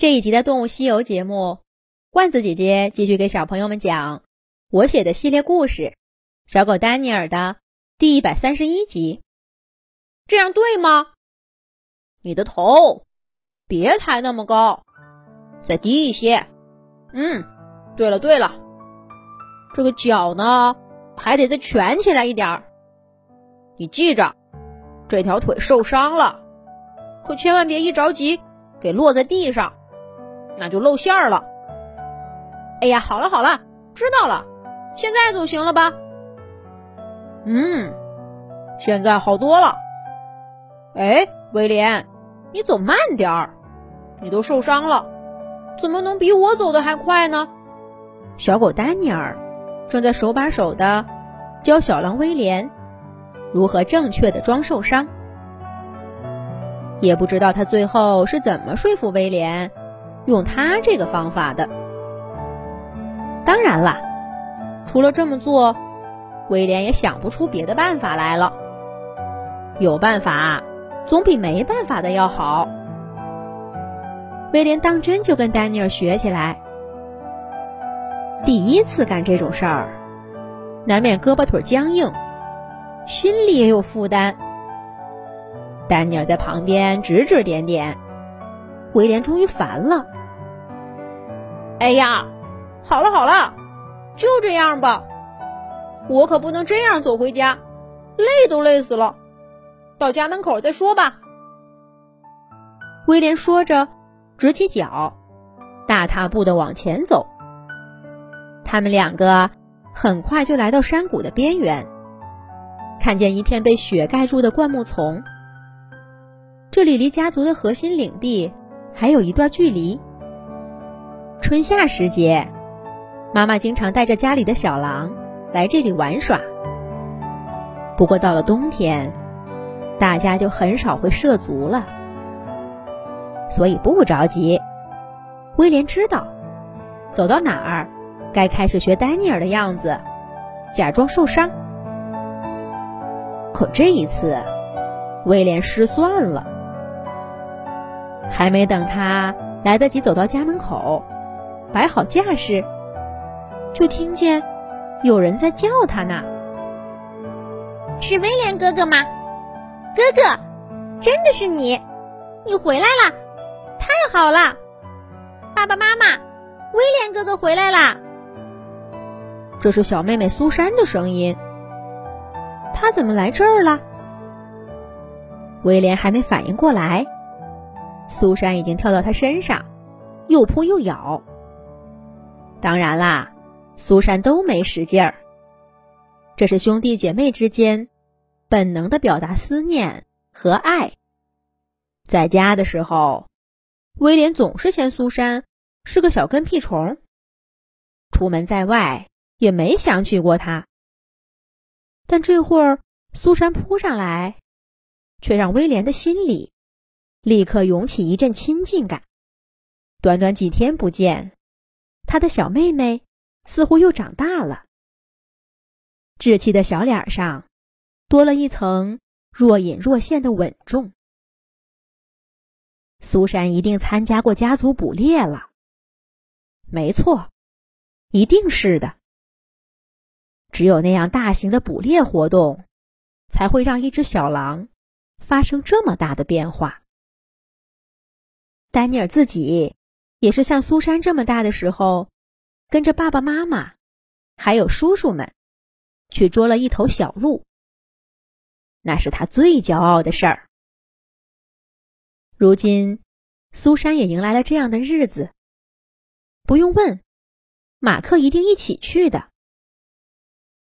这一集的《动物西游》节目，罐子姐姐继续给小朋友们讲我写的系列故事《小狗丹尼尔》的第一百三十一集。这样对吗？你的头别抬那么高，再低一些。嗯，对了对了，这个脚呢还得再蜷起来一点儿。你记着，这条腿受伤了，可千万别一着急给落在地上。那就露馅儿了。哎呀，好了好了，知道了，现在总行了吧？嗯，现在好多了。哎，威廉，你走慢点儿，你都受伤了，怎么能比我走的还快呢？小狗丹尼尔正在手把手的教小狼威廉如何正确的装受伤，也不知道他最后是怎么说服威廉。用他这个方法的，当然啦，除了这么做，威廉也想不出别的办法来了。有办法总比没办法的要好。威廉当真就跟丹尼尔学起来。第一次干这种事儿，难免胳膊腿僵硬，心里也有负担。丹尼尔在旁边指指点点。威廉终于烦了。哎呀，好了好了，就这样吧。我可不能这样走回家，累都累死了。到家门口再说吧。威廉说着，直起脚，大踏步的往前走。他们两个很快就来到山谷的边缘，看见一片被雪盖住的灌木丛。这里离家族的核心领地。还有一段距离。春夏时节，妈妈经常带着家里的小狼来这里玩耍。不过到了冬天，大家就很少会涉足了。所以不着急，威廉知道，走到哪儿，该开始学丹尼尔的样子，假装受伤。可这一次，威廉失算了。还没等他来得及走到家门口，摆好架势，就听见有人在叫他呢。是威廉哥哥吗？哥哥，真的是你，你回来了，太好了！爸爸妈妈，威廉哥哥回来啦！这是小妹妹苏珊的声音。她怎么来这儿了？威廉还没反应过来。苏珊已经跳到他身上，又扑又咬。当然啦，苏珊都没使劲儿。这是兄弟姐妹之间本能的表达思念和爱。在家的时候，威廉总是嫌苏珊是个小跟屁虫，出门在外也没想起过她。但这会儿苏珊扑上来，却让威廉的心里。立刻涌起一阵亲近感。短短几天不见，他的小妹妹似乎又长大了。稚气的小脸上多了一层若隐若现的稳重。苏珊一定参加过家族捕猎了。没错，一定是的。只有那样大型的捕猎活动，才会让一只小狼发生这么大的变化。丹尼尔自己也是像苏珊这么大的时候，跟着爸爸妈妈，还有叔叔们，去捉了一头小鹿。那是他最骄傲的事儿。如今，苏珊也迎来了这样的日子。不用问，马克一定一起去的。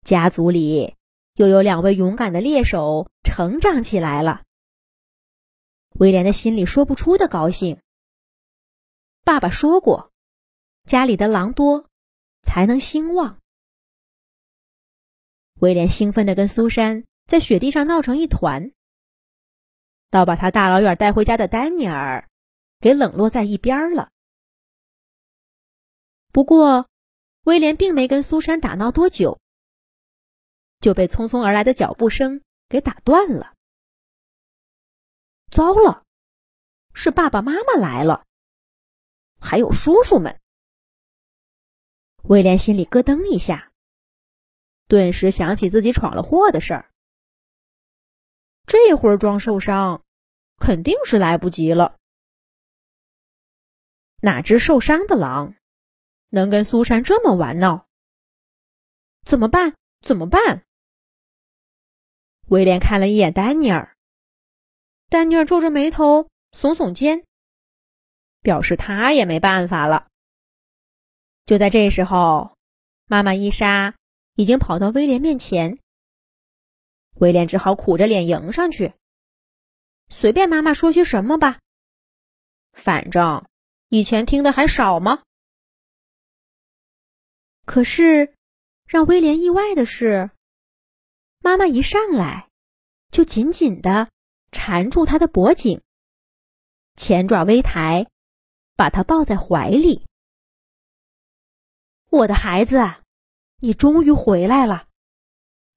家族里又有两位勇敢的猎手成长起来了。威廉的心里说不出的高兴。爸爸说过，家里的狼多，才能兴旺。威廉兴奋的跟苏珊在雪地上闹成一团，倒把他大老远带回家的丹尼尔给冷落在一边了。不过，威廉并没跟苏珊打闹多久，就被匆匆而来的脚步声给打断了。糟了，是爸爸妈妈来了。还有叔叔们。威廉心里咯噔一下，顿时想起自己闯了祸的事儿。这会儿装受伤，肯定是来不及了。哪只受伤的狼能跟苏珊这么玩闹？怎么办？怎么办？威廉看了一眼丹尼尔，丹尼尔皱着眉头，耸耸肩，表示他也没办法了。就在这时候，妈妈伊莎已经跑到威廉面前，威廉只好苦着脸迎上去，随便妈妈说些什么吧，反正。以前听的还少吗？可是，让威廉意外的是，妈妈一上来就紧紧的缠住他的脖颈，前爪微抬，把他抱在怀里。我的孩子，你终于回来了，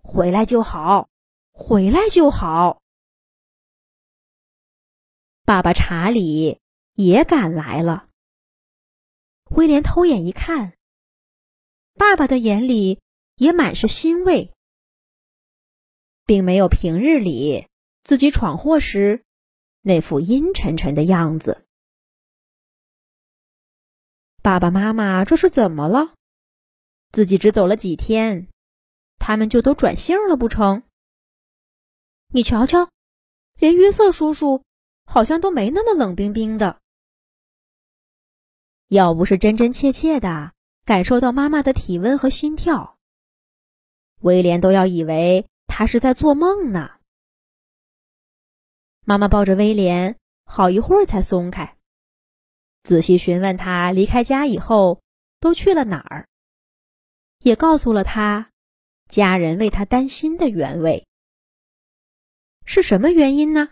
回来就好，回来就好。爸爸查理。也赶来了。威廉偷眼一看，爸爸的眼里也满是欣慰，并没有平日里自己闯祸时那副阴沉沉的样子。爸爸妈妈这是怎么了？自己只走了几天，他们就都转性了不成？你瞧瞧，连约瑟叔叔好像都没那么冷冰冰的。要不是真真切切的感受到妈妈的体温和心跳，威廉都要以为他是在做梦呢。妈妈抱着威廉好一会儿才松开，仔细询问他离开家以后都去了哪儿，也告诉了他家人为他担心的原委。是什么原因呢？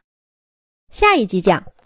下一集讲。